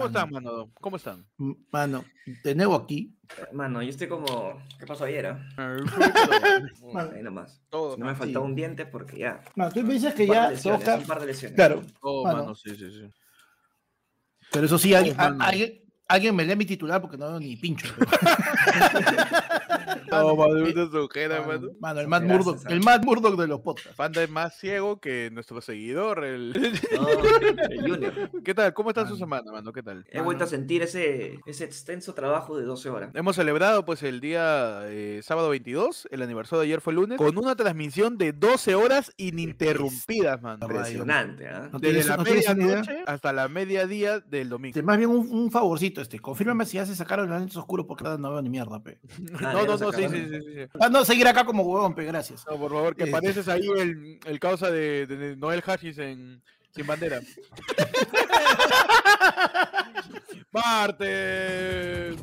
¿Cómo están, mano? ¿Cómo están? Mano, de nuevo aquí. Mano, yo estoy como. ¿Qué pasó ayer? ah? Ahí nomás. Todo, No me faltó un diente porque ya. Mano, tú me dices que ya lesiones, buscar- un par de lesiones. Claro, Todo, Mano. mano, sí, sí, sí. pero eso sí, alguien, a- alguien, alguien me lee mi titular porque no veo ni pincho. No, mano, eh, una sujera, Mano, mano. el Matt Gracias, Murdock, el Matt Murdock de los podcasts. Panda es más ciego que nuestro seguidor. el- No, el Junior. ¿Qué tal? ¿Cómo está su semana, mano? ¿Qué tal? He vuelto a sentir ese, ese extenso trabajo de 12 horas. Hemos celebrado pues el día eh, sábado 22, el aniversario de ayer fue el lunes, con una transmisión de 12 horas ininterrumpidas, mano. Impresionante, ¿ah? No Desde la no medianoche hasta la mediodía del domingo. Este, más bien un, un favorcito, este. Confírmame si ya se sacaron los lentes oscuros porque no veo ni mierda, pe. Ah, No, no, no, sí, sí, sí, sí, sí. Ah, no, seguir acá como huevón, pe, gracias. No, por favor, que Eh. pareces ahí el, el causa de, de Noel Hashis en Sin Bandera. Martes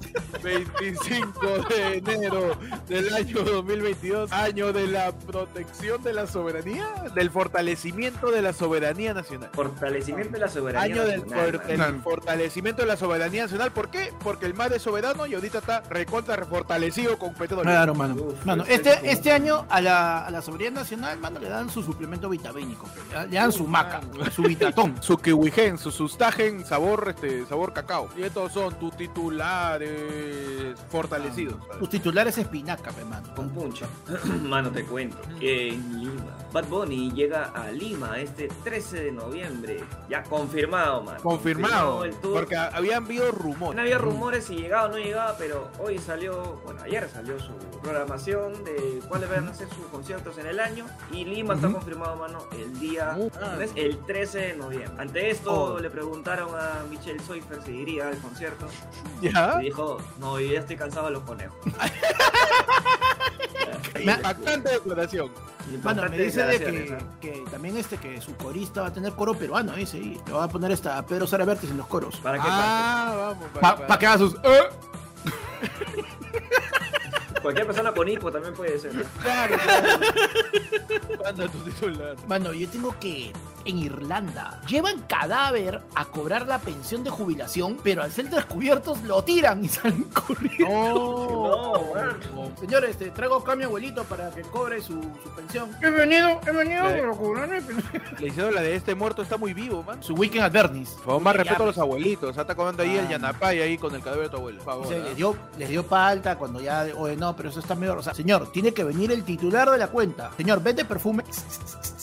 25 de enero del año 2022, año de la protección de la soberanía, del fortalecimiento de la soberanía nacional. Fortalecimiento de la soberanía. Año del, nacional, mano. del fortalecimiento de la soberanía nacional. ¿Por qué? Porque el mar es soberano y ahorita está recontra refortalecido con petróleo. Claro, mano. Uf, Mano, este, este año a la, a la soberanía nacional, mano, le dan su suplemento vitamínico, le dan su maca, su vitatón. su kiwigen, su sustagen, sabor, este, sabor cacao. Y estos son tus titulares fortalecidos. Sus titulares espinaca, pe, mano. Con puncha. Mano, te cuento. que En Lima. Bad Bunny llega a Lima este 13 de noviembre. Ya confirmado, mano. Confirmado. Porque habían habido No rumores. había rumores si llegaba o no llegaba, pero hoy salió, bueno, ayer salió su programación de cuáles van a ser sus conciertos en el año. Y Lima está confirmado, mano, el día Uh, ¿no es? el 13 de noviembre. Ante esto Oh. le preguntaron a Michelle Soifer si iría al concierto. ¿Ya? Y dijo, no, yo ya estoy cansado de los conejos. Impactante declaración. Mano, me dice de que, que también este que su corista va a tener coro peruano, dice, y le va a poner esta a Pedro Sara Vértiz en los coros. ¿Para qué Ah, vamos. Para para- que haga sus "Eh". Cualquier persona con hipo también puede ser. ¿no? Claro, claro. Manda tu titular. Mano, yo tengo que en Irlanda llevan cadáver a cobrar la pensión de jubilación, pero al ser descubiertos lo tiran y salen corriendo. No, No, Señores, este, traigo acá a mi abuelito para que cobre su, su pensión. Bienvenido, bienvenido, Eh. pero cobrar mi pensión. Le hicieron la de este muerto está muy vivo, man. Su weekend at Bernie's. Por favor, más respeto a los abuelitos. Está comiendo ahí el Ah. yanapay ahí con el cadáver de tu abuelo. Por favor. Dice, ¿ah? les dio, les dio palta cuando ya, oye, no, pero eso está mejor. O sea, señor, tiene que venir el titular de la cuenta. Señor, vende perfume.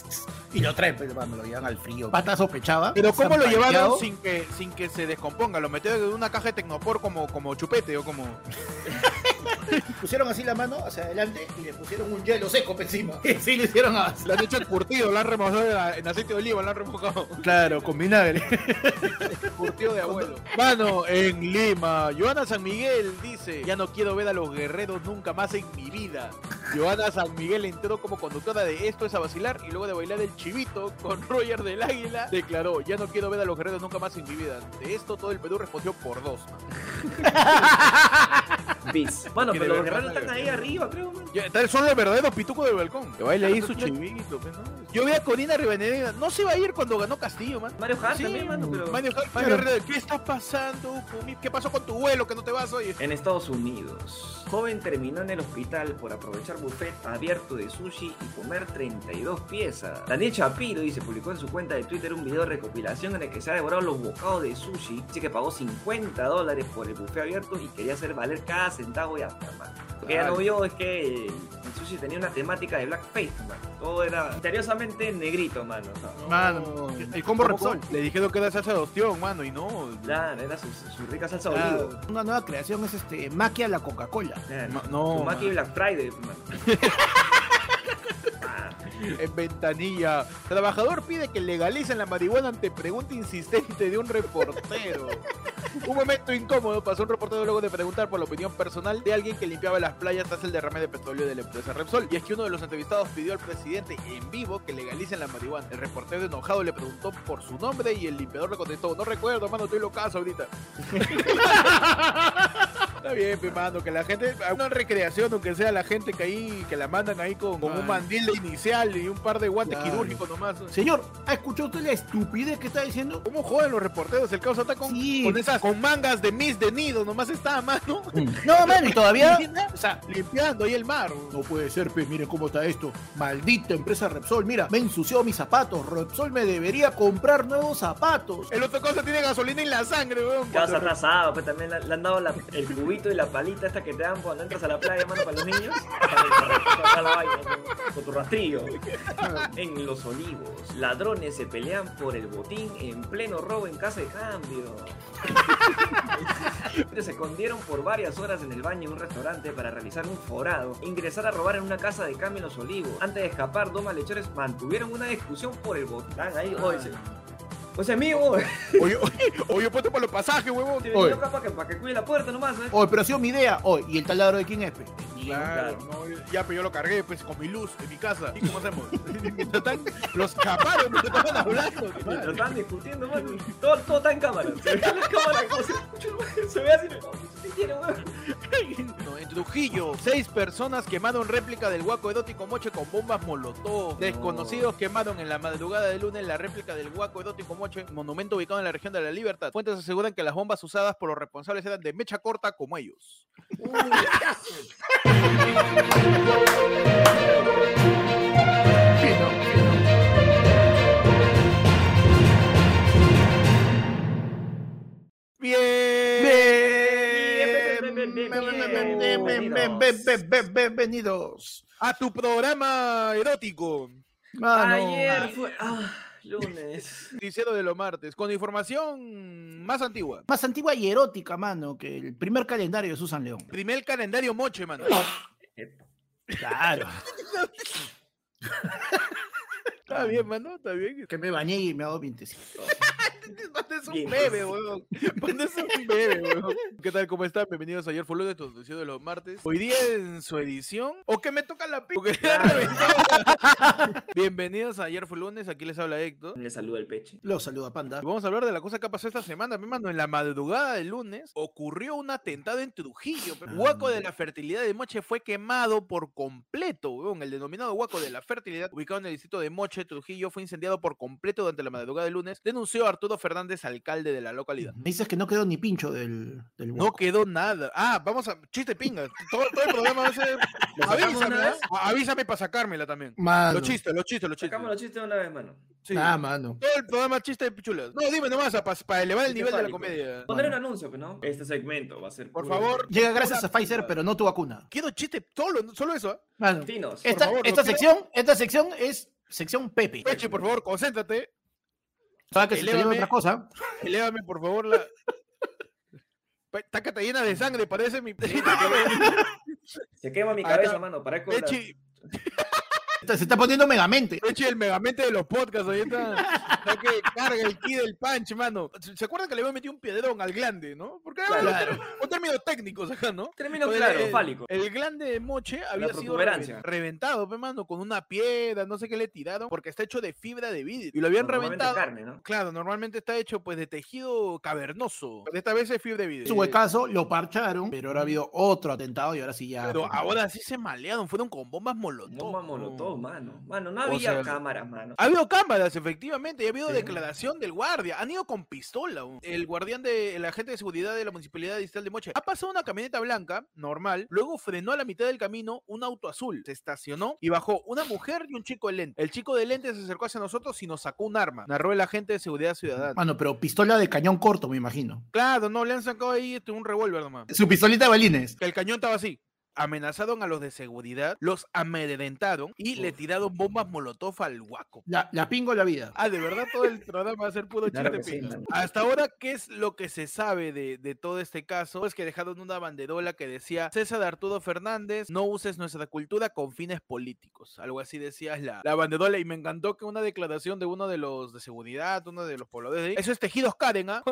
Y lo traen, pero hermano, lo llevan al frío. Pata sospechaba. Pero ¿cómo lo llevaron sin que, sin que se descomponga? ¿Lo metieron en una caja de Tecnopor como, como chupete o como...? Pusieron así la mano hacia adelante y le pusieron un hielo seco encima. Sí, le hicieron así. Lo han hecho curtido, lo han remojado en, en aceite de oliva, lo han remojado. Claro, con vinagre. Curtido de abuelo. Mano, en Lima, Joana San Miguel dice, ya no quiero ver a los guerreros nunca más en mi vida. Joana San Miguel entró como conductora de Esto es a vacilar y luego de bailar el chivito con Roger del Águila, declaró, ya no quiero ver a los guerreros nunca más en mi vida. De esto todo el Perú respondió por dos. Bis. Bueno, pero los guerreros están ahí arriba, creo. tal- son los verdaderos pitucos del balcón. Que baile ahí su chivito. pues, ¿no? Yo vi a Corina Rivadeneira, no se iba a ir cuando ganó Castillo, man. Mario Hart Sí, también, mano, pero... Mario Hart- ¿qué está pasando? ¿Qué pasó con tu vuelo que no te vas hoy? En Estados Unidos, joven terminó en el hospital por aprovechar buffet abierto de sushi y comer 32 piezas. Daniel Shapiro dice, publicó en su cuenta de Twitter un video de recopilación en el que se ha devorado los bocados de sushi. Dice que pagó 50 dólares por el buffet abierto y quería hacer valer cada centavo y Lo que ella no vio es que el sushi tenía una temática de blackface, man. Todo era misteriosamente negrito, mano. o sea, Mano, el combo ¿Cómo, Repsol. Le dijeron que era salsa de ostión, mano, y no. Claro, era su, su rica salsa de Claro, olivo. Una nueva creación es este Maquia la Coca-Cola. No, Maki. Black Friday, man. En ventanilla. Trabajador pide que legalicen la marihuana ante pregunta insistente de un reportero. un momento incómodo pasó un reportero luego de preguntar por la opinión personal de alguien que limpiaba las playas tras el derrame de petróleo de la empresa Repsol. Y es que uno de los entrevistados pidió al presidente en vivo que legalicen la marihuana. El reportero enojado le preguntó por su nombre y el limpiador le contestó, no recuerdo, mano, estoy locazo ahorita. Está bien, pe, mano, que la gente, una recreación, aunque sea la gente que ahí, que la mandan ahí con, con un mandil de inicial y un par de guantes Claro. quirúrgicos nomás. Señor, ¿ha escuchado usted la estupidez que está diciendo? ¿Cómo joden los reporteros? El caos está con, Sí. con esas, con mangas de mis de nido, nomás está a mano. No, mano, y todavía. O sea, Limpiando ahí el mar. no puede ser, pues miren cómo está esto. Maldita empresa Repsol, mira, me ensució mis zapatos. Repsol me debería comprar nuevos zapatos. El otro cosa tiene gasolina en la sangre, weón. Casa atrasado, pues también le, le han dado la- el cubito y la palita esta que te dan cuando entras a la playa, mano, para los niños. Para sacar la vaina con, con tu rastrillo. En Los Olivos, ladrones se pelean por el botín en pleno robo en casa de cambio. Se escondieron por varias horas en el baño de un restaurante para realizar un forado, ingresar a robar en una casa de cambio en Los Olivos. Antes de escapar, dos malhechores mantuvieron una discusión por el botín. Ahí, oye, se- Pues amigo, Oye, oye, oye, ponte por los pasajes, huevón. te venía para que, para que cuide la puerta nomás, ¿eh? Oye, pero ha sido mi idea. Oye, ¿y el taladro de quién es? pe? Claro, no, ya, pero yo lo cargué pues con mi luz en mi casa. ¿Y cómo hacemos? Los caparon estaban hablando. Mientras madre. estaban discutiendo, mano, todo, todo está en cámara. Se ve en la cámara como se, se ve así. ¿Qué quiere, weón? No, en Trujillo, seis personas quemaron réplica del Huaco Erótico Moche con bombas molotov. Desconocidos quemaron en la madrugada de lunes la réplica del Huaco Erótico Moche, monumento ubicado en la región de la Libertad. Fuentes aseguran que las bombas usadas por los responsables eran de mecha corta como ellos. Bien. Bien, bien, bien, bien, Bien, bien, bien, bien, bien, Bienvenidos. A tu programa erótico. Mano. Ayer fue. Ah, lunes. Noticiero de los martes, con información más antigua. Más antigua y erótica, mano, que el primer calendario de Susan León. Primer calendario moche, mano. Claro. Está bien, mano, está bien. Que me bañé y me hago vientecito. Pones un bebé, weón. Pones un bebé. ¿Qué tal? ¿Cómo están? Bienvenidos a Ayer fue lunes, tu de los martes. Hoy día en su edición. ¿O que me toca la p? Porque le han reventado. Bienvenidos a Ayer fue lunes, aquí les habla Héctor. Le saluda el peche. Lo saluda Panda. Y vamos a hablar de la cosa que ha pasado esta semana, mi mano. En la madrugada del lunes ocurrió un atentado en Trujillo. Ah. Huaco de la Fertilidad de Moche fue quemado por completo, weón. El denominado Huaco de la Fertilidad, ubicado en el distrito de Moche, Trujillo, fue incendiado por completo durante la madrugada del lunes, denunció Arturo Fernández, alcalde de la localidad. Me dices que no quedó ni pincho del, del No quedó nada. Ah, vamos a. Chiste pinga. Todo, todo el programa va a ser. ¿Lo sacamos Avísame. A- avísame para sacármela también. Mano. Los chistes, los chistes, los chistes. Sacamos los chistes de una vez, mano. Sí. Ah, mano. Todo el programa chiste de pichulas. No, dime nomás, para elevar el Chiste nivel de la comedia. Poner un anuncio, pues, ¿no? Este segmento va a ser. Por puro- favor. Llega gracias a Pfizer, pero no tu vacuna. Quiero chiste solo, solo eso. Mano. Finos. Esta, favor, esta quiero- sección, esta sección es sección Pepe. Peche, por favor, concéntrate. Para que se elévame. otra cosa. Elévame, por favor, la. Pa- Tácate llena de sangre, parece mi. Se quema mi Acá, cabeza, mano. Que. Se está poniendo megamente. Peche, el megamente de los podcasts, ahí está. Está que carga el ki del punch, mano. ¿Se acuerdan que le había metido un piedrón al glande, no? Porque Claro. Términos técnicos acá, ¿no? Término Pues, claro, el- fálico. El glande de Moche había sido reventado, pe, mano, con una piedra, no sé qué le tiraron, porque está hecho de fibra de vidrio. Y lo habían reventado. carne, ¿no? Claro, normalmente está hecho pues de tejido cavernoso. Pero esta vez es fibra de vidrio. Su caso lo parcharon, pero ahora ha habido otro atentado y ahora sí ya. Pero ahora sí se malearon, fueron con bombas molotov. Bomba molotov, mano. Mano, no O había sea, cámaras, mano. Ha habido cámaras, efectivamente, y ha habido Sí. declaración del guardia. Han ido con pistola. El guardián de el agente de seguridad de la municipalidad distrital de Moche ha pasado una camioneta blanca, normal, luego frenó a la mitad del camino un auto azul. Se estacionó y bajó una mujer y un chico de lente. El chico de lente se acercó hacia nosotros y nos sacó un arma. Narró el agente de seguridad ciudadana. Mano, pero pistola de cañón corto, me imagino. Claro, no, le han sacado ahí este, un revólver nomás. Su pistolita de balines. Que el cañón estaba así. Amenazaron a los de seguridad, los amedrentaron y le tiraron bombas molotov al guaco. La, la pingo la vida. Ah, de verdad todo el programa va a ser puro Claro chiste sí, mano. Hasta ahora, ¿qué es lo que se sabe de, de todo este caso? Pues que dejaron una banderola que decía César Arturo Fernández, no uses nuestra cultura con fines políticos. Algo así decía la, la banderola. Y me encantó que una declaración de uno de los de seguridad, uno de los pobladores de ahí, eso es tejidos Karen, ¿ah?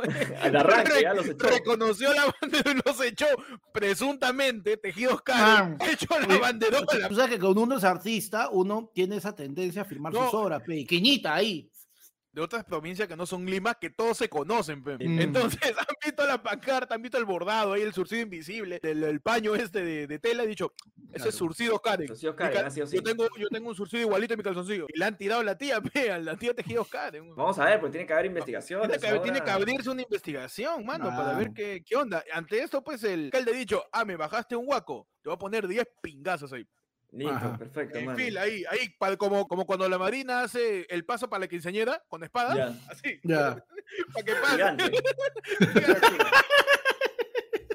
Los echó. Reconoció la bandera y los echó presuntamente, tejidos Ah. Karen, echó la banderola. Tú sabes que cuando uno es artista, uno tiene esa tendencia a firmar No. sus obras, pe, pequeñita ahí. De otras provincias que no son Lima, que todos se conocen. Mm. Entonces han visto la pancarta, han visto el bordado ahí, el surcido invisible, el, el paño este de, de tela, y dicho, ese Claro. es surcido Karen. Surcido yo, tengo, yo tengo un surcido igualito en mi calzoncillo. Y le han tirado a la tía, pe, a la tía tejidos Karen. Vamos a ver, porque tiene que haber investigaciones. Tiene que, tiene que ahora. abrirse una investigación, mano, para ver qué, qué onda. Ante esto, pues, el alcalde ha dicho, ah, me bajaste un guaco, te voy a poner 10 pingazos ahí. Listo, Ajá. perfecto, En fila, ahí, ahí, como, como cuando la marina hace el paso para la quinceañera con espada, Ya. así, Ya. para que pase.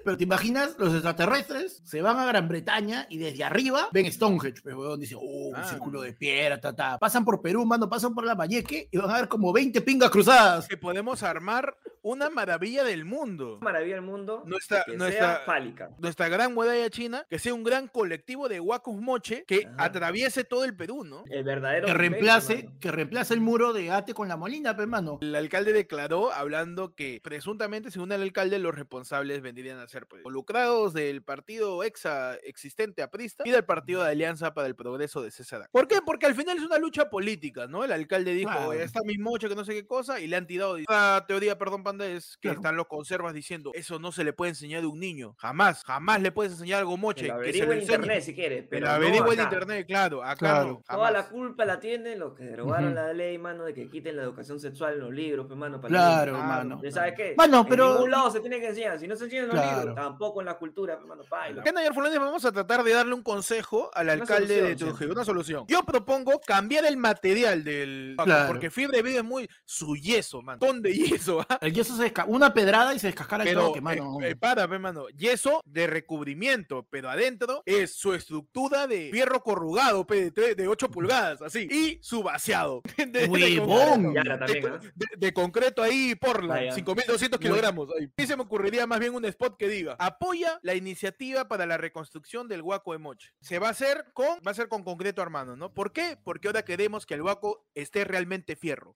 Pero te imaginas, los extraterrestres se van a Gran Bretaña y desde arriba ven Stonehenge, pues, weón, dicen, oh, un Ah. círculo de piedra, ta, ta. Pasan por Perú, mano, pasan por la Mayeque y van a ver como 20 pingas cruzadas. Que podemos armar una maravilla del mundo. Maravilla del mundo. Nuestra, que nuestra, sea fálica. nuestra gran muralla china, que sea un gran colectivo de huacos moche que Ajá. atraviese todo el Perú, ¿no? El verdadero. Que reemplace, que reemplace el muro de Ate con la Molina, pues, mano. El alcalde declaró, hablando que presuntamente, según el alcalde, los responsables vendrían a ser pues, involucrados del partido exa existente aprista y del partido de Alianza para el Progreso de César. ¿Por qué? Porque al final es una lucha política, ¿no? El alcalde dijo, Claro. está mi moche que no sé qué cosa, y le han tirado. La teoría, perdón, Es que Claro. están los conservas diciendo, eso no se le puede enseñar a un niño. Jamás, jamás le puedes enseñar algo moche. Que se averigüe lo en internet si quieres. Pero lo no en acá. internet, claro. Acá Claro. no. Toda la culpa la tienen los que derogaron la ley, mano, de que quiten la educación sexual en los libros, pues, mano. para Claro, niños. mano. ¿Ya ¿Sabes qué? Mano, En pero- ningún lado se tiene que enseñar. Si no se enseña en los Claro. libros, tampoco en la cultura, pues, mano. Paila. ¿Qué, Nayer Fulani? Vamos a tratar de darle un consejo al Una alcalde de solución, Trujillo, una solución. Yo propongo cambiar el material del porque fibra de vida es muy su yeso, man. Ton de yeso, ¿ah? El yeso se desca una pedrada y se descascara el Pero, mano. eh, eh, para, pe, mano. Yeso de recubrimiento, pero adentro es su estructura de fierro corrugado, pe, de, de 8 pulgadas, así. Y su vaciado. de- de Huevón. concreto. De, de- de concreto ahí por la Vaya. 5200 kilogramos. Y se me ocurriría más bien un spot que diga: apoya la iniciativa para la reconstrucción del Huaco de Moche. Se va a hacer con, va a ser con concreto hermano, ¿no? ¿Por qué? Porque ahora queremos que el Huaco esté realmente fierro.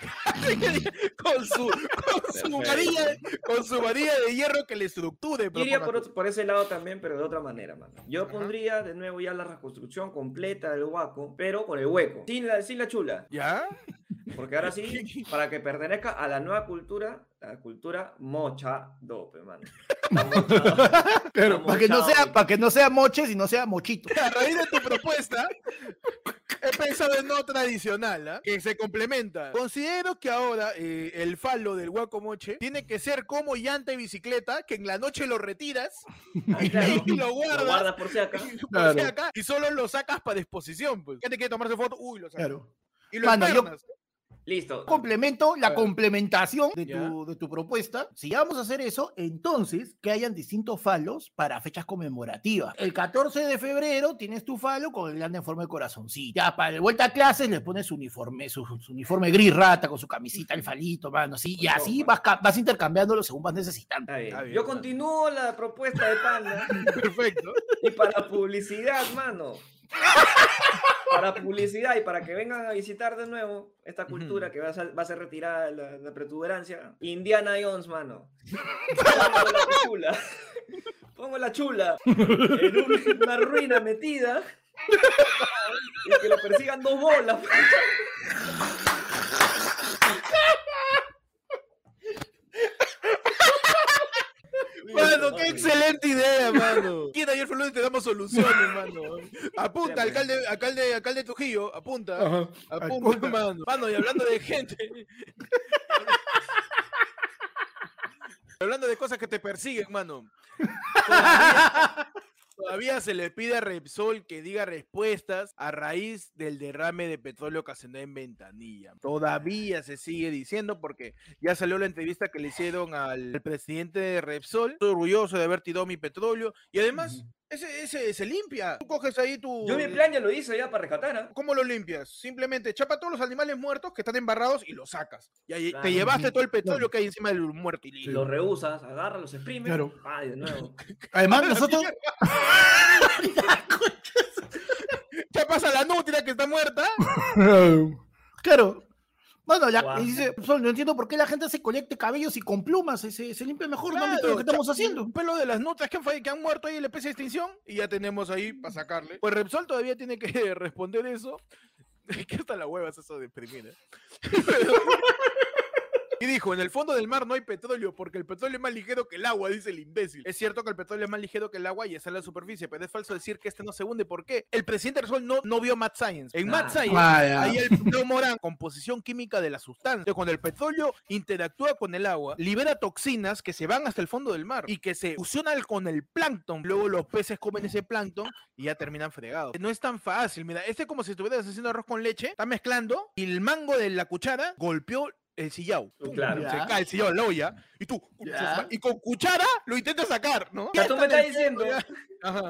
con su, con su varilla, con su varilla de hierro que le estructure. Iría por, proponga otro- por ese lado también, pero de otra manera, mano. Yo Ajá. pondría de nuevo ya la reconstrucción completa del huaco, pero con el hueco. Sin la, sin la chula. ¿Ya? Porque ahora sí, para que pertenezca a la nueva cultura, la cultura mocha dope, mano. Claro, para que no sea, para que no sea moche, sino sea mochito. A raíz de tu propuesta, he pensado en no tradicional, ¿ah? que se complementa. Considero que ahora eh, el falo del guacomoche tiene que ser como llanta y bicicleta, que en la noche lo retiras Ah, claro. y lo guardas. Lo guardas por si acá. por si Claro. acá, y solo lo sacas para disposición. Pues. ¿Qué te quiere tomarse foto? Uy, lo sacas. Claro. Y lo Mano, yo-. Listo. Complemento la complementación de tu, de tu propuesta. Si ya vamos a hacer eso, entonces que hayan distintos falos para fechas conmemorativas. El 14 de febrero tienes tu falo con el grande en forma de corazoncito. Ya para el vuelta a clases le pones su uniforme, su, su uniforme gris rata con su camisita, el falito, mano, así. Y así vas, vas intercambiándolo según vas necesitando. Está bien. Está bien, Yo continúo la propuesta de Panda Perfecto. y para publicidad, mano. Para publicidad y para que vengan a visitar de nuevo esta cultura que va a, ser, va a ser retirada la, la protuberancia. Indiana Jones, mano. Pongo la chula. Pongo la chula en un- una ruina metida y que lo persigan dos bolas. Mano, qué excelente idea, mano. ¿Quién ayer fue te damos soluciones, mano? Apunta, alcalde, alcalde, alcalde de Trujillo, apunta. Apunta, Apunta. mano. Mano, y hablando de gente. hablando de cosas que te persiguen, mano. Todavía, todavía se le pide a Repsol que diga respuestas a raíz del derrame de petróleo ocasionado en Ventanilla. Todavía se sigue diciendo porque ya salió la entrevista que le hicieron al, presidente de Repsol. Estoy orgulloso de haber tirado mi petróleo y además ese, ese se limpia. Tú coges ahí tu... Yo mi plan ya lo hice ya para rescatar, ¿ah? ¿Cómo lo limpias? Simplemente chapa todos los animales muertos que están embarrados y los sacas. Y ahí Claro. te llevaste todo el petróleo Claro. que hay encima del muerto y listo. Los reusas, agarras, los exprimes. Claro. Ay, de nuevo. Además, nosotros. Chapas a la nutria que está muerta. claro. Bueno, la, y dice, "Sol, no entiendo por qué la gente se colecte cabellos y con plumas, se, se, se limpia mejor, ¿no? ¿Viste lo que estamos haciendo? Un pelo de las nutrias que han, que han muerto ahí en la especie de extinción y ya tenemos ahí para sacarle. Pues Repsol todavía tiene que responder eso. Es que hasta la hueva es eso de imprimir. ¿eh? Y dijo, en el fondo del mar no hay petróleo porque el petróleo es más ligero que el agua, dice el imbécil. Es cierto que el petróleo es más ligero que el agua y está en la superficie, pero es falso decir que este no se hunde. ¿Por qué? El presidente Resol no, no vio Mad Science. En Mad Ah. Science Ah, ya. Ahí el Morán, composición química de la sustancia. Cuando el petróleo interactúa con el agua, libera toxinas que se van hasta el fondo del mar y que se fusionan con el plancton. Luego los peces comen ese plancton y ya terminan fregados. No es tan fácil. Mira, este es como si estuvieras haciendo arroz con leche, está mezclando y el mango de la cuchara golpeó el sillao. Claro. Se cae el sillao, la olla. Y tú, Ya. y con cuchara lo intentas sacar, ¿no? O sea, tú me estás diciendo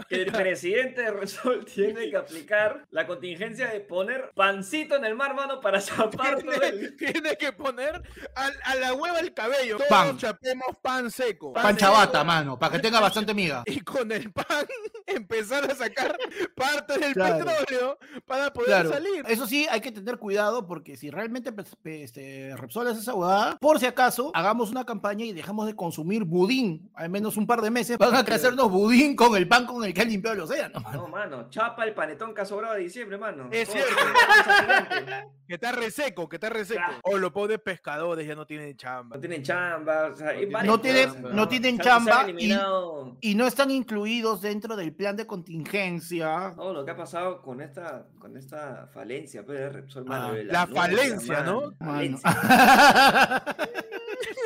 que el presidente de Resol tiene que aplicar la contingencia de poner pancito en el mar, mano, para zapar todo Tiene, el... tiene que poner a, a la hueva el cabello. Todos Pan. chapemos pan seco. Pan chabata, mano, para que tenga bastante miga. Y con el pan empezar a sacar parte del Claro. petróleo para poder Claro. salir. Eso sí, hay que tener cuidado porque si realmente pe- este, Repsol hace esa huevada, por si acaso, hagamos una campaña y dejamos de consumir budín, al menos un par de meses, van a crecernos budín con el pan con el que han limpiado el océano. mano. No, mano, chapa el panetón que ha sobrado de diciembre, mano. Es cierto. Que está reseco, que está reseco. Claro. O los pobres pescadores ya no tienen chamba. No tienen chamba, o sea, hay No No tienen- cosas, no tienen chamba y- eliminado Y no están incluidos dentro del plan de contingencia. todo lo que ha pasado con esta, con esta falencia pues, de Repsol, mano, Ah, la nuca, falencia, ¿no? falencia.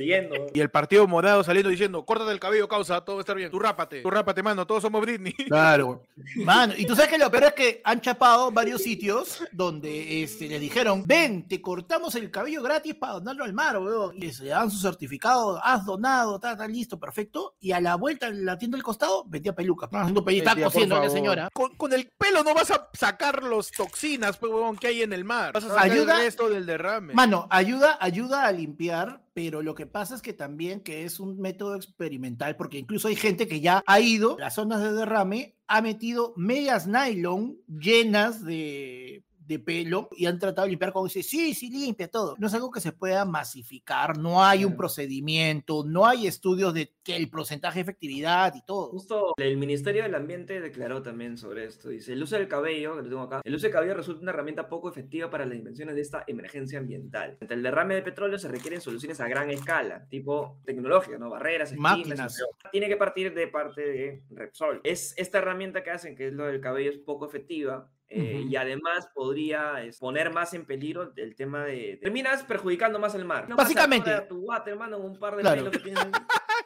Siguiendo. Y el partido morado saliendo diciendo, córtate el cabello, causa, todo va a estar bien. Tú rápate, tú rápate, mano, todos somos Britney. Claro. Mano, y tú sabes que lo peor es que han chapado varios sitios donde este, le dijeron, ven, te cortamos el cabello gratis para donarlo al mar, weón. Y se le dan su certificado, has donado, está, está listo, perfecto. Y a la vuelta en la tienda del costado, vendía pelucas. Haciendo cosiendo la señora. Con, con el pelo no vas a sacar los toxinas, pues, huevón, que hay en el mar. Vas a sacar Ayuda- el resto del derrame. Mano, ayuda, ayuda a limpiar, pero lo que pasa es que también que es un método experimental, porque incluso hay gente que ya ha ido a las zonas de derrame, ha metido medias nylon llenas de, de pelo y han tratado de limpiar como dice, sí, sí, limpia todo. No es algo que se pueda masificar, no hay un procedimiento, no hay estudios de que el porcentaje de efectividad y todo. Justo el Ministerio del Ambiente declaró también sobre esto. Dice, el uso del cabello, que lo tengo acá, el uso del cabello resulta una herramienta poco efectiva para las dimensiones de esta emergencia ambiental. Ante el derrame de petróleo se requieren soluciones a gran escala, tipo tecnológicas, ¿no? Barreras, esquinas, Máquinas. otras. Tiene que partir de parte de Repsol. Es esta herramienta que hacen, que es lo del cabello, es poco efectiva. Eh. Y además podría poner más en peligro el tema de... Terminas perjudicando más el mar. No Básicamente. atorar a tu water, hermano, en un par de Claro. pelos que tienes.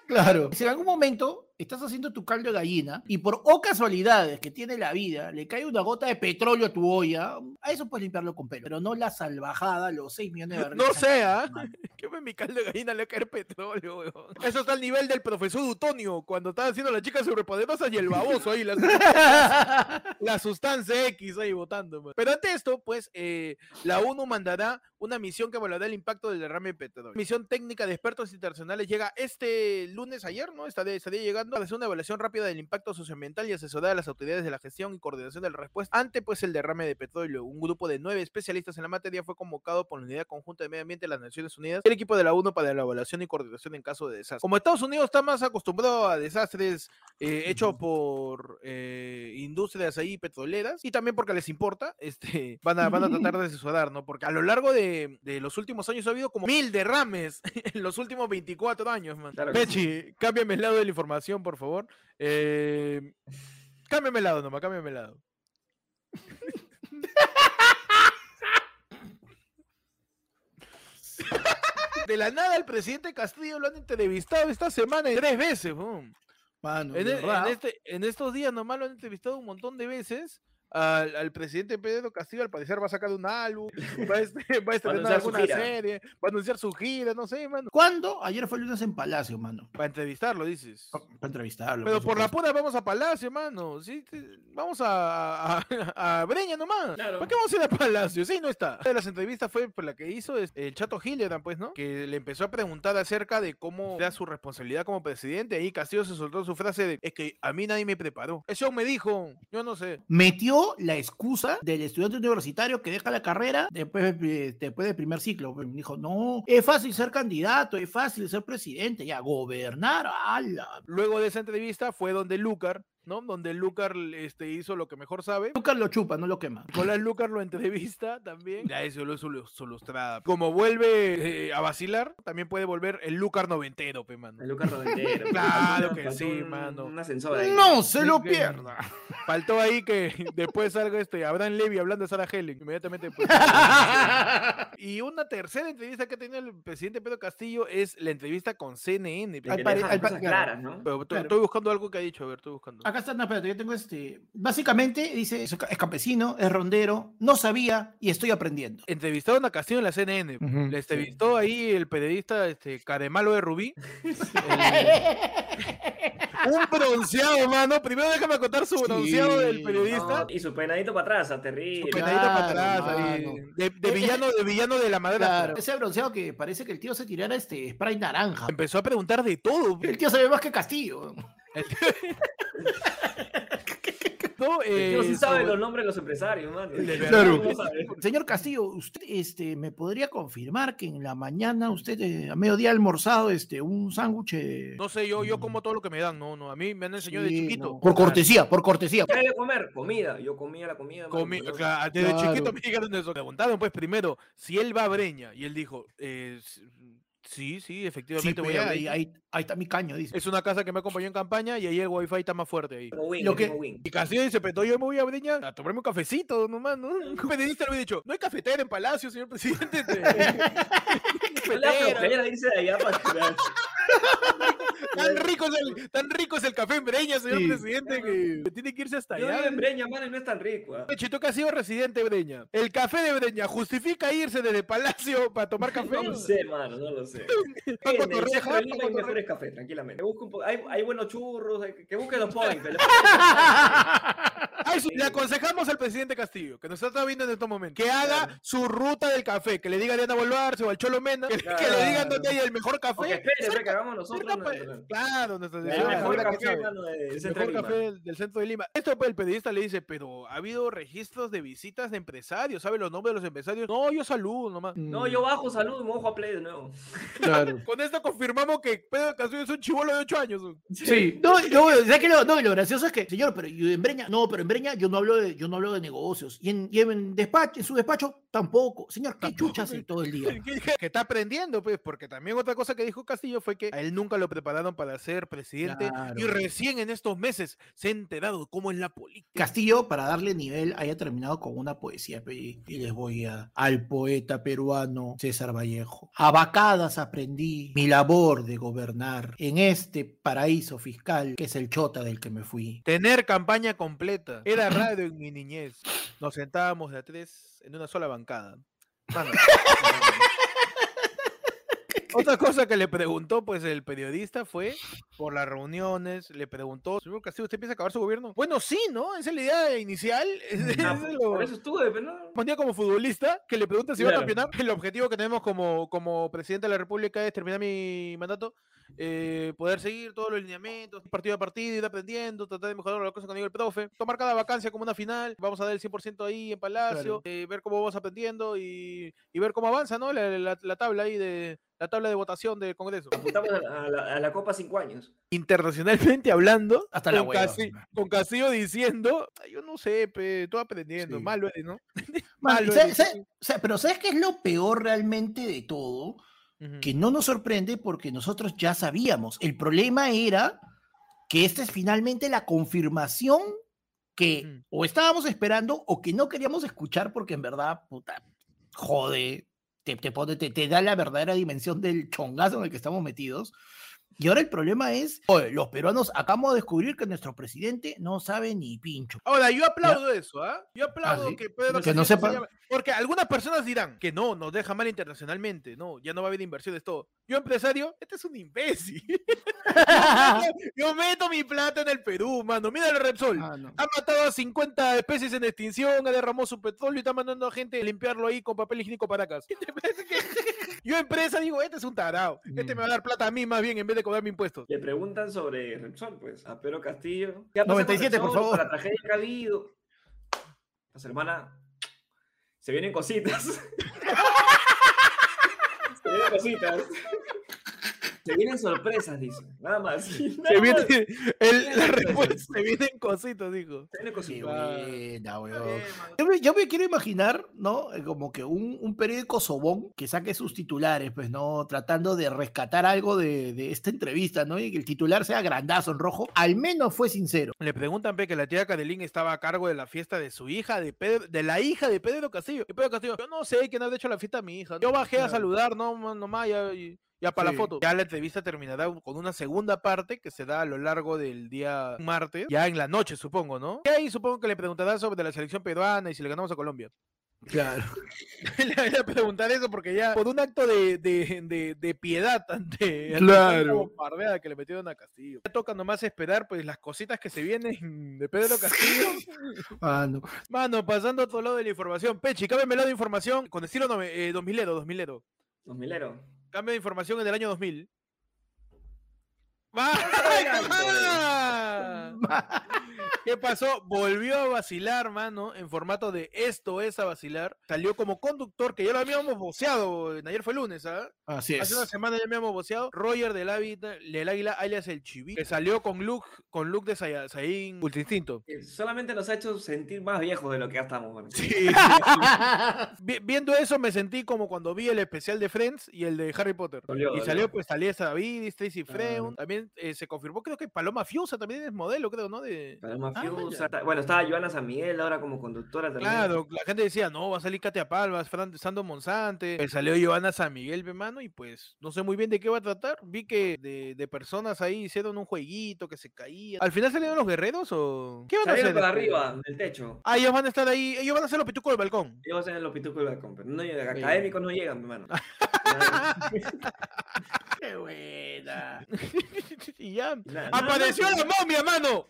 Claro. Si en algún momento estás haciendo tu caldo de gallina y por o casualidades que tiene la vida le cae una gota de petróleo a tu olla, a eso puedes limpiarlo con pelo, pero no la salvajada, los 6 millones de No barriles. sea, Mano. que me mi caldo de gallina le va a caer petróleo, weón. Eso está al nivel del profesor Utonio, cuando estaba haciendo las chicas sobrepoderosas y el baboso ahí, la, la sustancia X ahí votando. man. Pero ante esto, pues, eh, la ONU mandará una misión que evaluará el impacto del derrame de petróleo. Misión técnica de expertos internacionales llega este lunes ayer, ¿no? Estaría, estaría llegando a hacer una evaluación rápida del impacto socioambiental y asesorar a las autoridades de la gestión y coordinación de la respuesta ante, pues, el derrame de petróleo. Un grupo de nueve especialistas en la materia fue convocado por la Unidad Conjunta de Medio Ambiente de las Naciones Unidas y el equipo de la ONU para la evaluación y coordinación en caso de desastre. Como Estados Unidos está más acostumbrado a desastres eh, hechos por eh, industrias ahí petroleras y también porque les importa, este, van a, van a tratar de asesorar, ¿no? Porque a lo largo de, de los últimos años ha habido como mil derrames en los últimos 24 años, man. Claro Pechi, cámbiame el lado de la información, por favor. Eh, cámbiame el lado nomás, cámbiame el lado. De la nada, el presidente Castillo lo han entrevistado esta semana tres veces. Mano, En, e- en este, en estos días nomás lo han entrevistado un montón de veces. Al, al presidente Pedro Castillo, al parecer, va a sacar un álbum, va a, este- va a estrenar alguna serie, va a anunciar su gira, no sé, mano. ¿Cuándo? Ayer fue el lunes en Palacio, mano. Para entrevistarlo, dices. Para entrevistarlo. Pero por la pura vamos a Palacio, mano. Sí, te- vamos a, a, a Breña nomás. Claro. ¿Para qué vamos a ir a Palacio? Sí, no está. Una de las entrevistas fue por la que hizo es- el Chato Hildebrand, pues, ¿no? Que le empezó a preguntar acerca de cómo era su responsabilidad como presidente. Ahí Castillo se soltó su frase de, es que a mí nadie me preparó. Eso me dijo, yo no sé. Metió la excusa del estudiante universitario que deja la carrera después, de- después del primer ciclo. Pues, Dijo, no, es fácil ser candidato, es fácil ser presidente, ya, gobernar, ala. Luego de esa entrevista fue donde Lucar ¿no? Donde Lucar este, hizo lo que mejor sabe. Lucas lo chupa, no lo quema. Nicolás Lucar lo entrevista también. Ya eso lo su, su lustrada. Como vuelve eh, a vacilar, también puede volver el Lucar noventero, pe, mano. El Lucas Rodentero. Claro que sí, un- mano. Un ascensor ahí. No se lo pierda. Faltó ahí que después salga este Abraham Levy hablando de Sarah Helen. Inmediatamente después. y una tercera entrevista que ha tenido el presidente Pedro Castillo es la entrevista con CNN. Al cosas claras, ¿no? Pero estoy, Claro. estoy buscando algo que ha dicho, a ver, estoy buscando. Acá está, no, espérate, yo tengo este. Básicamente dice: es ca- es campesino, es rondero, no sabía y estoy aprendiendo. Entrevistaron a Castillo en la CNN. Ujú. Le entrevistó ahí el periodista este, Caremalo de Rubí. El- un bronceado, mano. Primero déjame contar su del periodista. No, y su peinadito para atrás, a terrible. Su peinadito para Claro, atrás, ahí, mano. de, de villano, de villano de la madera. Claro, ese bronceado que parece que el tío se tirara este spray naranja. Empezó a preguntar de todo. El tío se ve más que Castillo. sí Eh, sabe sobre- los nombres de los empresarios, mano. De Claro. Señor Castillo, ¿usted este, me podría confirmar que en la mañana usted eh, a mediodía ha almorzado este, un sándwich? eh, No sé, yo, yo como todo lo que me dan, no, no. A mí me han enseñado de sí, chiquito. no, Por cortesía, por cortesía. ¿Qué hay de comer? Comida. Yo comía la comida. Comi- claro, desde Claro. chiquito me dijeron eso. Preguntaron, pues, primero, si él va a Breña. Y él dijo, eh, sí, sí, Sí, efectivamente voy pe, a ahí, ahí- ahí está mi caño, dice. Es una casa que me acompañó en campaña y ahí el wifi está más fuerte ahí. Como Lo que- como. Y Castillo dice, pero yo me voy a Breña a tomarme un cafecito nomás, ¿no? Un periodista le había dicho, no hay cafetera en Palacio, señor presidente. Flojera irse de allá para tan, rico es el, tan rico es el café en Breña, señor Sí. presidente, que tiene que irse hasta Yo allá. en Breña, mano, no es tan rico. ¿ah? Chito que ha sido residente de Breña. El café de Breña justifica irse desde Palacio para tomar café. No lo sé, mano, no lo sé. Paco En el Torreja, Paco hay mejores cafés, tranquilamente. Un po- hay, hay buenos churros, hay que, que busque los points. Ay, le aconsejamos al presidente Castillo, que nos está viendo en estos momentos, que haga Claro. su ruta del café, que le diga a Diana Boluarse o al Cholo Mena, que, que le digan dónde hay el mejor café. Porque espere, cerca- que hagamos nosotros. cerca claro, nuestra El mejor café, de El mejor del, del centro de Lima. Esto pues el periodista le dice, pero ha habido registros de visitas de empresarios, ¿sabe los nombres de los empresarios? No, yo saludo nomás. No, yo bajo, saludo y me bajo a play de nuevo. Claro. Con esto confirmamos que Pedro Castillo es un chivolo de 8 años. Sí. No, no, ¿sabes qué? Lo, no, lo gracioso es que, señor, pero yo en Breña, no, pero en Breña yo no hablo de, yo no hablo de negocios. Y en, y en despacho, en su despacho, tampoco. Señor, ¿qué Tampoco, chucha hace todo el día? Que, que está aprendiendo, pues, porque también otra cosa que dijo Castillo fue que a él nunca lo prepararon para ser presidente y Claro. recién en estos meses se ha enterado cómo es la política. Castillo, para darle nivel, haya terminado con una poesía. Y les voy a al poeta peruano César Vallejo. A vacadas aprendí mi labor de gobernar en este paraíso fiscal que es el chota del que me fui. Tener campaña completa. Era raro en mi niñez. Nos sentábamos de a tres en una sola bancada. Mano, Otra cosa que le preguntó, pues, el periodista fue por las reuniones, le preguntó, señor Castillo, ¿usted piensa acabar su gobierno? Bueno, sí, ¿no? Esa es la idea inicial. es por lo- eso estuve, pero no. respondía como futbolista que le pregunta si va a Claro. campeonar. El objetivo que tenemos como, como presidente de la República es terminar mi mandato, eh, poder seguir todos los lineamientos, partido a partido, ir aprendiendo, tratar de mejorar las cosas con el profe, tomar cada vacancia como una final, vamos a dar el 100% ahí en Palacio, Claro. eh, ver cómo vamos aprendiendo y, y ver cómo avanza ¿no? la, la- la tabla ahí de la tabla de votación del Congreso. Apuntamos a la, a la- a la Copa 5 años. Internacionalmente hablando, Hasta la con, hueva. Casi- con Castillo diciendo, "Ay, yo no sé, pe, estoy aprendiendo, Sí. malo eres, ¿no? Malo ¿sabe- eres, sabe- sí. o sea, pero ¿sabes qué es lo peor realmente de todo? Que no nos sorprende porque nosotros ya sabíamos. El problema era que esta es finalmente la confirmación que o estábamos esperando o que no queríamos escuchar porque en verdad, puta, jode, te, te, te, te da la verdadera dimensión del chongazo en el que estamos metidos. Y ahora el problema es, oye, los peruanos acabamos de descubrir que nuestro presidente no sabe ni pincho. Ahora, yo aplaudo eso, ¿ah? Yo aplaudo ¿sí? que Pedro Que no se sepa. llame- Porque algunas personas dirán que no, nos deja mal internacionalmente, no, ya no va a haber inversiones, todo. Yo, empresario, este es un imbécil. yo meto mi plata en el Perú, mano. Mira el Repsol. Ah, no. Ha matado a 50 especies en extinción, ha derramado su petróleo y está mandando a gente a limpiarlo ahí con papel higiénico para acá. ¿Te parece que- Yo, empresa, digo, este es un tarado. Este me va a dar plata a mí más bien en vez de cobrarme impuestos. Le preguntan sobre Repsol, pues, a Pedro Castillo. ¿Qué ha pasado con 97, por favor. La tragedia que ha habido. Pues, hermana, se vienen cositas. se vienen cositas. Se vienen sorpresas, dice. Nada más. Se viene- el- la, re- Después se vienen cositos, dijo. Se viene Qué cosito. buena, weón. Yo me, yo me quiero imaginar, ¿no? Eh, Como que un, un periódico sobón que saque sus titulares, pues, ¿no? Tratando de rescatar algo de, de esta entrevista, ¿no? Y que el titular sea grandazo en rojo. Al menos fue sincero. Le preguntan pe, que la tía Cadelín estaba a cargo de la fiesta de su hija, de Pedro- de la hija de Pedro Castillo. Y Pedro Castillo, yo no sé quién ha hecho la fiesta a mi hija. Yo bajé a saludar, no, nomás, ya, y- ya para Sí. la foto. Ya la entrevista terminará con una segunda parte que se da a lo largo del día martes, ya en la noche, supongo, ¿no? Y ahí supongo que le preguntará sobre la selección peruana y si le ganamos a Colombia. Claro. le voy a preguntar eso porque ya, por un acto de, de, de, de piedad ante, Claro. bombardea que le metieron a Castillo. Ya toca nomás esperar pues las cositas que se vienen de Pedro Castillo. Ah, no. Mano, pasando a otro lado de la información. Pechi, cámbiame el lado de información con estilo nove- eh, 2000 ero, 2000 ero. Los mileros. Cambio de información en el año 2000. ¡Va! ¿Qué pasó? Volvió a vacilar, mano, en formato de esto es a vacilar. Salió como conductor, que ya lo habíamos voceado, ayer fue lunes, ¿ah? Así Hace una es. semana ya me habíamos voceado. Roger del, Hábita- del Águila, alias el Chiví, que salió con look, con look de Saiyajin Ultra Instinto. Solamente nos ha hecho sentir más viejos de lo que ya estamos. man. Sí, Vi- viendo eso me sentí como cuando vi el especial de Friends y el de Harry Potter. Dolió, y dolió. salió pues Talía David, Stacy Claro. Freun. También eh, se confirmó, creo que Paloma Fiusa también es modelo, creo, ¿no? De... Paloma Ah, Bueno, estaba Joana San Miguel ahora como conductora también. Claro, la gente decía, no, va a salir Katia Palmas, Sando Monsante, eh, salió Giovanna San Miguel, mi mano, y pues no sé muy bien de qué va a tratar. Vi que de, de personas ahí hicieron un jueguito que se caía. ¿Al final salieron los guerreros o qué van a hacer? Salieron para arriba, del techo. Ah, ellos van a estar ahí, ellos van a hacer los pitucos del balcón. Ellos en los pitucos del balcón, pero no llegan, Sí. académicos no llegan, mi hermano. Qué buena. y ya. ¡Apareció la momia, mano!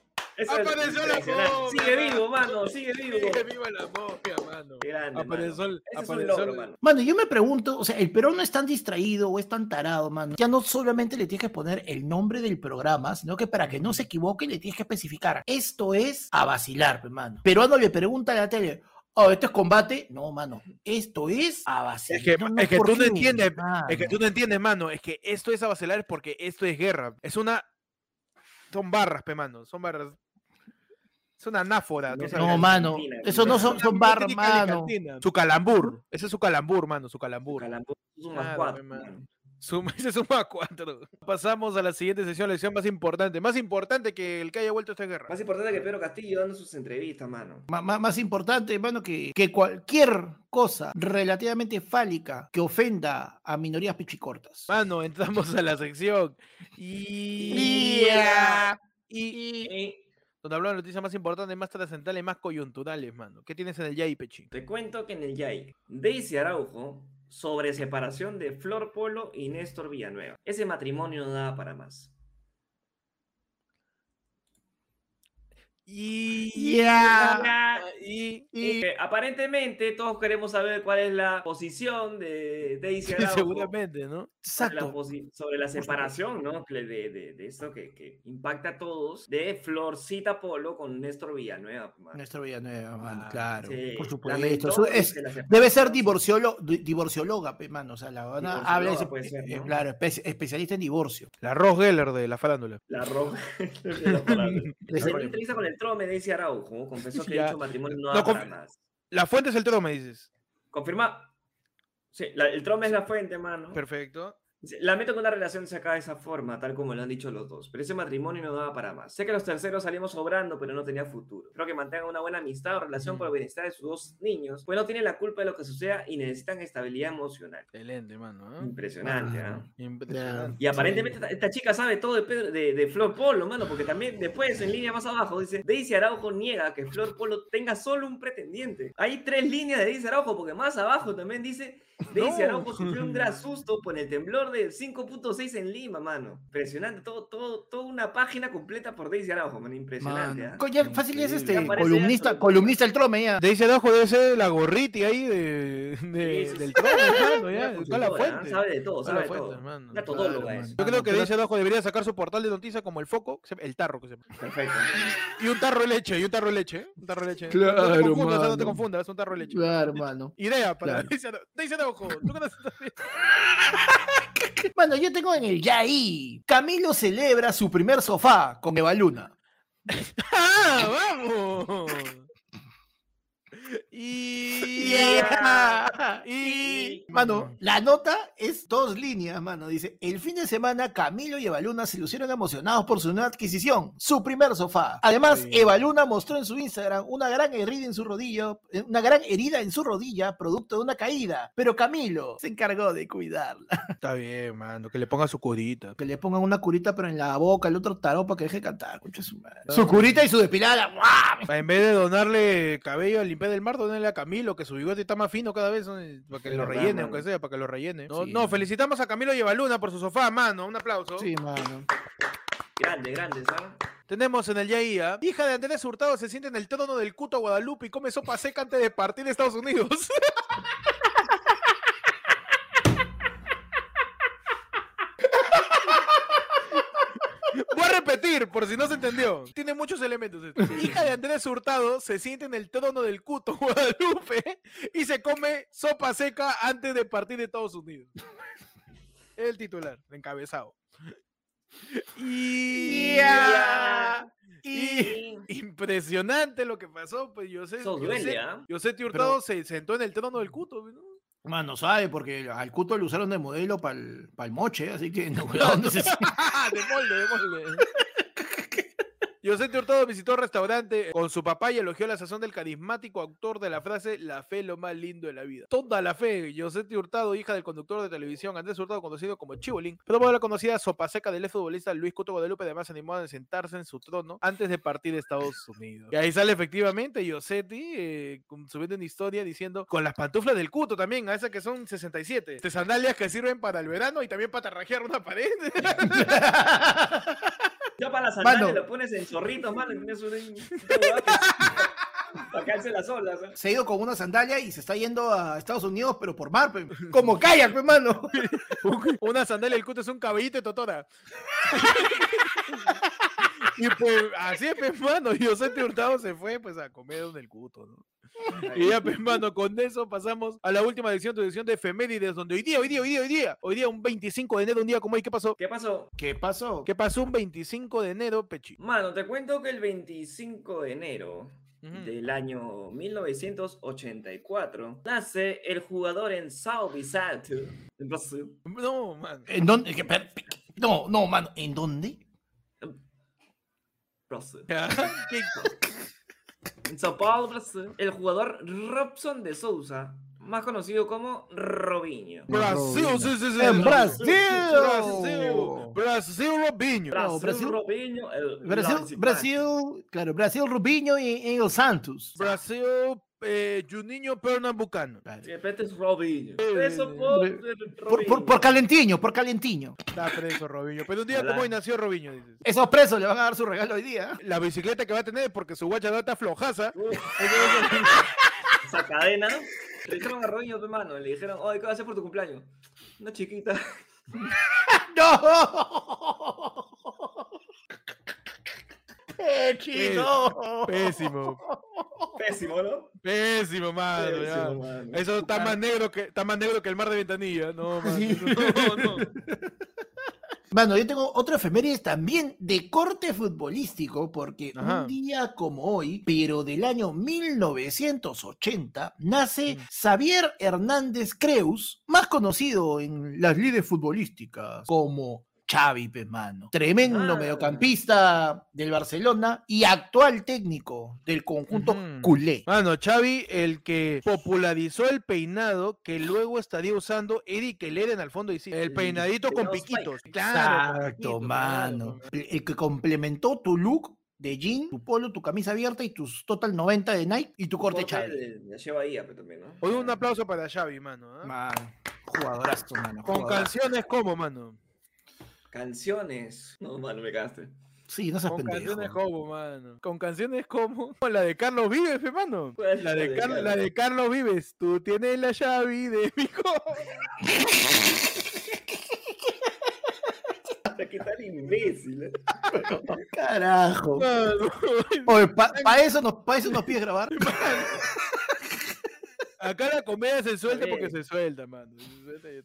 Apareció la momia, Sigue mano. vivo, mano, sigue vivo. ¡Viva viva la momia, mano! Grande, Apareció mano. el- Ese es un apareció logro, el- mano. Mano, yo me pregunto, o sea, el Perón no es tan distraído o es tan tarado, mano. Ya no solamente le tienes que poner el nombre del programa, sino que para que no se equivoque le tienes que especificar. Esto es a vacilar, pe, mano. Peruano le pregunta a la tele, oh, ¿esto es combate? No, mano, esto es a vacilar. Es que, No, no, es que ¿por tú no entiendes, es que mano? tú no entiendes, mano. Es que esto es a vacilar es porque esto es guerra. Es una. Son barras, pe, mano. Son barras. Es una anáfora. No, mano, eso no son, son de mano. Su calambur. Ese es su calambur, mano. Su calambur. Calambur, es un más Claro, cuatro, mano. mano. Suma, ese suma cuatro. Pasamos a la siguiente sesión, la sesión más importante. Más importante que el que haya vuelto a esta guerra. Más importante que Pedro Castillo dando sus entrevistas, mano. Ma- ma- Más, importante, hermano, que, que cualquier cosa relativamente fálica que ofenda a minorías pichicortas. Mano, entramos a la sección. Y. Y Donde hablamos de noticias más importantes, más trascendentales, más coyunturales, mano. ¿Qué tienes en el Yai, Pechi? te cuento que en el YAI, Daisy Araujo sobre separación de Flor Polo y Néstor Villanueva. Ese matrimonio no daba para más. Y. Ya. Y. Y que aparentemente todos queremos saber cuál es la posición de Daisy Araujo Seguramente, ¿no? sobre la, Exacto. sobre la separación, ¿no? De, de, de esto que, que impacta a todos, de Florcita Polo con Néstor Villanueva. mano. Néstor Villanueva, mano, Ah, claro, Sí, por supuesto. es- debe ser divorciolo- di- divorcióloga, pe, mano. O sea, la van Divorcióloga habla ser, eh, ¿no? claro, espe- especialista en divorcio. La Ross Geller de la farándula. La roja. de la una entrevista con el Trome, Daisy Araujo confesó que Ya. dicho matrimonio no No, da más. La fuente es el todo, me dices. Confirma. Sí, la- el Trome es la fuente, mano. Perfecto. Lamento que una relación se acabe de esa forma, tal como lo han dicho los dos, pero ese matrimonio no daba para más. Sé que los terceros salimos sobrando, pero no tenía futuro. Creo que mantengan una buena amistad o relación por el bienestar de sus dos niños, pues no tienen la culpa de lo que suceda y necesitan estabilidad emocional. Excelente, mano. ¿eh? Impresionante, ¿ah? Mano. Impresionante. Y aparentemente esta, esta chica sabe todo de, Pedro- de, de Flor Polo, mano, porque también después en línea más abajo dice, Daisy Araujo niega que Flor Polo tenga solo un pretendiente. Hay tres líneas de Daisy Araujo, porque más abajo también dice, Daisy No. Araujo sufrió un gran susto por el temblor de 5.6 en Lima, mano. Impresionante, todo, todo, toda una página completa por Daisy Araujo, mano, impresionante. Mano. ¿ah? Co- ya fácil es este Ya columnista, dentro. columnista el trome ya. De ese abajo debe ser la gorriti ahí de, de- Sí, sí, del Una ya. La ¿ah? fuente. Sabe de todo, sabe de fuente, todo. hermano. Una todóloga Claro, es. mano. Yo creo que ese abajo debería sacar su portal de noticias como el foco, el tarro que se Perfecto. Y un tarro de leche, y un tarro de leche, ¿eh? Un tarro de leche. Claro, no te confundas, no te confundas, es un tarro de leche. Claro, mano. Idea para Claro. Daisy Ara- Daisy Araujo. ¿Tú conoces también? Bueno, yo tengo en el Yaí. Camilo celebra su primer sofá con Eva Luna. ¡Ah, vamos! Y... Yeah. y... Mano, la nota es dos líneas, mano. Dice, el fin de semana Camilo y Evaluna se lucieron emocionados por su nueva adquisición, su primer sofá. Además, Sí. Evaluna mostró en su Instagram una gran herida en su rodilla, eh, una gran herida en su rodilla, producto de una caída. Pero Camilo se encargó de cuidarla. Está bien, mano, que le ponga su curita. Que le pongan una curita, pero en la boca, el otro tarot para que deje de cantar. su. Su curita y su depilada. ¡guau! En vez de donarle cabello al limpiar del mar, donarle a Camilo, que su bigote está más fino cada vez, ¿no? para que Es lo rellene, aunque sea, para que lo rellene. No, Sí. no, felicitamos a Camilo y Luna por su sofá, mano, un aplauso. Sí, mano. Grande, grande, ¿sabes? Tenemos en el Yaía, hija de Andrés Hurtado se siente en el trono del Cuto Guadalupe y come sopa seca antes de partir de Estados Unidos. Voy a repetir, por si no se entendió. Tiene muchos elementos. esto. Hija de Andrés Hurtado se siente en el trono del Cuto Guadalupe y se come sopa seca antes de partir de Estados Unidos. El titular, encabezado. Y... Impresionante lo que pasó, pues yo sé. Yo sé, ¿ah? yo sé, Hurtado se sentó en el trono del Cuto. ¿no? Mano, sabe, porque al cuto lo usaron de modelo para el, moche, así que no dónde se de molde, de molde. José Hurtado visitó el restaurante con su papá y elogió la sazón del carismático autor de la frase La fe lo más lindo de la vida. Toda la fe, José Hurtado, hija del conductor de televisión Andrés Hurtado, conocido como Chibolín, probó la conocida sopa seca del futbolista Luis Cuto Guadalupe, además animó a sentarse en su trono antes de partir de Estados Unidos. Y ahí sale efectivamente Yosetti eh, subiendo una historia diciendo con las pantuflas del Cuto también, a esas que son 67. De sandalias que sirven para el verano y también para tarrajear una pared. Las sandalias lo pones en zorritos, mano, y tienes un... Para caerse las olas. Se ha ido con una sandalia y se está yendo a Estados Unidos, pero por mar, pe. Como kayak, pe, mano. Una sandalia del cuto es un cabellito de totora. y pues así es, pues, mano. José Hurtado se fue pues a comer donde el cuto, ¿no? Y ya, pues, mano, con eso pasamos a la última edición, tu edición de efemérides, donde hoy día, hoy día, hoy día, hoy día, hoy día, un 25 de enero, un día como hoy, ¿qué pasó? ¿Qué pasó? ¿Qué pasó? ¿Qué pasó un 25 de enero, Pechi? Mano, te cuento que el 25 de enero del año 1984 nace el jugador en Sao Brasil. No, mano. ¿En dónde? ¿Qué per- No, no, mano. ¿En dónde? Brasil. ¿Qué- En Sao Paulo, Brasil. El jugador Robson de Souza, más conocido como Robinho. Brasil, sí, sí, sí. En Brasil, Brasil. Brasil, Robinho. Brasil. Brasil, Robinho, el Brasil. Brasil, claro, Brasil, Rubinho y, y el Santos. Brasil, eh, Juninho Pernambucano. De repente es Robinho. Eh, Eso por, Por, por, por calentiño, por calentiño. Está preso Robinho. Pero un día Hola. como hoy nació Robinho, dices. Esos presos le van a dar su regalo hoy día. La bicicleta que va a tener porque su guacha no está flojaza. Esa cadena. Le dijeron a Robinho, tu mano, le dijeron, oye, ¿qué vas a hacer por tu cumpleaños? Una chiquita. ¡No! Pechi, no. Pésimo. Pésimo, ¿no? Pésimo, mano. ya. Pésimo, mano. Eso está más negro que está más negro que el mar de ventanilla. No, mano. Sí. No, no. Mano, yo tengo otro efemérides también de corte futbolístico, porque Ajá. un día como hoy, pero del año 1980, nace. Xavier Hernández Creus, más conocido en las lides futbolísticas como Xavi, pe, mano. Tremendo Ah. mediocampista del Barcelona y actual técnico del conjunto culé. Mano, Xavi, el que popularizó el peinado que luego estaría usando Eric Eleren al fondo y sí, el El peinadito con piquitos. Claro, con Exacto, piquitos, mano. claro. El, el que complementó tu look de jean, tu polo, tu camisa abierta y tus total 90 de Nike y tu corte Xavi. de- La lleva ahí, pero también, ¿no? Hoy un aplauso para Xavi, mano. ¿ah? Mano, jugadorazo, mano. Con jugadorazo. canciones como, mano. Canciones. No, mano, me cagaste. Sí, no seas Con pendejo. canciones como, mano. Con canciones como la de Carlos Vives, pe, mano. ¿Cuál es La de, la de Car- la Carlos? de Carlos Vives. Tú tienes la llave de mi corazón. ¿Qué tal imbécil? eh? Carajo. Mano, Oye, para eso, nos, pa' eso nos pides grabar. Acá la comedia se suelta porque se suelta, mano.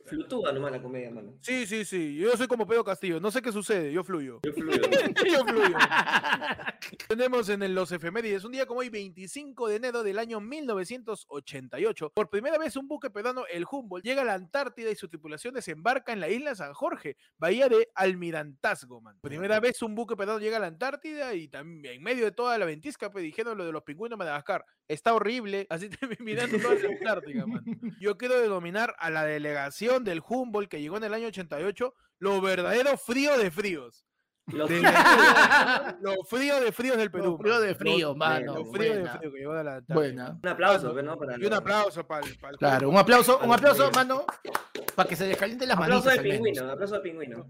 Flutúa nomás la comedia, mano. Sí, sí, sí. Yo soy como Pedro Castillo. No sé qué sucede. Yo fluyo. Yo fluyo. Yo fluyo. Tenemos en el- los efemérides un día como hoy, 25 de enero del año 1988. Por primera vez un buque pedano, el Humboldt, llega a la Antártida y su tripulación desembarca en la isla San Jorge, bahía de Almirantazgo, man. Primera vez un buque pedano llega a la Antártida y también en medio de toda la ventisca pues, dijeron lo de los pingüinos de Madagascar. Está horrible, así mirando toda la Antártica, man. Yo quiero denominar a la delegación del Humboldt que llegó en el año 88 lo verdadero frío de fríos. Los- De- lo frío de fríos del Perú. Lo frío de frío, Lo- mano. Lo frío de frío que llegó de la Antártica. buena. Un aplauso, pues, ¿no? Para Y un aplauso para el, Claro, un aplauso, un aplauso, mano, para que se descalienten las Aplauso manitas. de pingüino, aplauso de pingüino.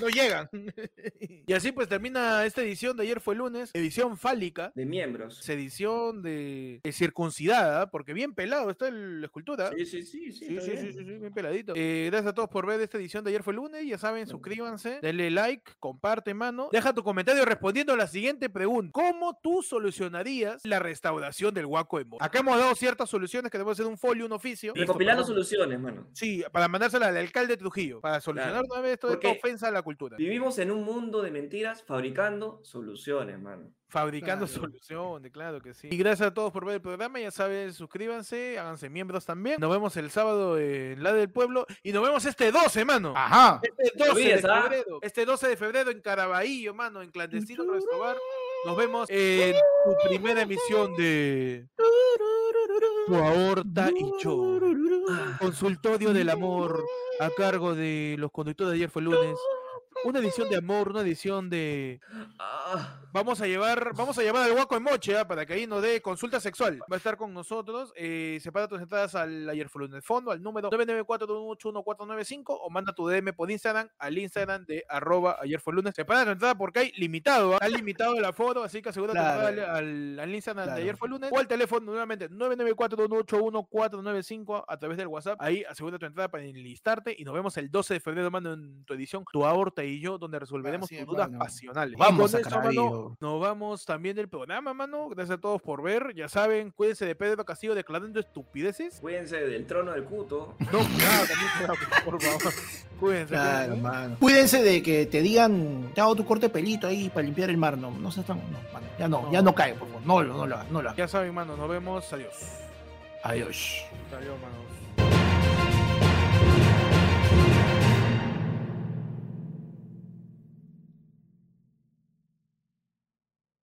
No llegan. y así pues termina esta edición de ayer fue lunes, edición fálica. De miembros. es Edición de, de circuncidada, porque bien pelado está el- la escultura. Sí, sí, sí, sí. Sí, sí, sí, bien. sí, sí, bien peladito. Eh, gracias a todos por ver esta edición de ayer fue lunes. Ya saben, suscríbanse, denle like, comparte, mano. Deja tu comentario respondiendo a la siguiente pregunta. ¿Cómo tú solucionarías la restauración del Huaco de? Acá hemos dado ciertas soluciones que debemos hacer un folio, un oficio. Recopilando soluciones, mano. Sí, para mandársela al alcalde de Trujillo, para solucionar una vez toda esta ofensa a la cultura. Vivimos en un mundo de mentiras fabricando soluciones, mano. Fabricando Claro. soluciones, claro que sí. Y gracias a todos por ver el programa. Ya saben, suscríbanse, háganse miembros también. Nos vemos el sábado en La del Pueblo. Y nos vemos este 12, mano. Ajá. Este 12 de ¿ah? febrero. Este 12 de febrero en Caraballo, mano, en Clandestino Restobar. Nos vemos en tu primera emisión de Tu aorta y yo. Consultorio del amor a cargo de los conductores de ayer fue lunes. Una edición de amor, una edición de Ah, Vamos a llevar, vamos a llevar al guaco en moche ¿ah? para que ahí nos dé consulta sexual. Va a estar con nosotros. Eh, separa tus entradas al ayer fue en el fondo, al número 994-218-1495 o manda tu DM por Instagram al Instagram de arroba ayer fue lunes. Separa tu entrada porque hay limitado, ¿ah? hay limitado el aforo, así que asegura tu Claro. entrada al, al- al Instagram Claro. de ayer fue lunes o al teléfono nuevamente 994-218-1495 a través del WhatsApp. Ahí asegura tu entrada para enlistarte y nos vemos el 12 de febrero, mano, en tu edición Tu aorta y yo, donde resolveremos tus dudas mano. pasionales. Y Vamos con a eso, mano, nos vamos también del programa, mano. Gracias a todos por ver. Ya saben, cuídense de Pedro Castillo declarando estupideces. cuídense del trono del cuto. No, claro, también, por favor. Cuídense. Claro, mano. Cuídense de que te digan, te hago tu corte pelito ahí para limpiar el mar. No, no seas tan. No, mano, ya no, No. ya no cae, por favor. No, lo- no no lo hagas. Ya saben, mano, nos vemos. Adiós. Adiós. Adiós, manos.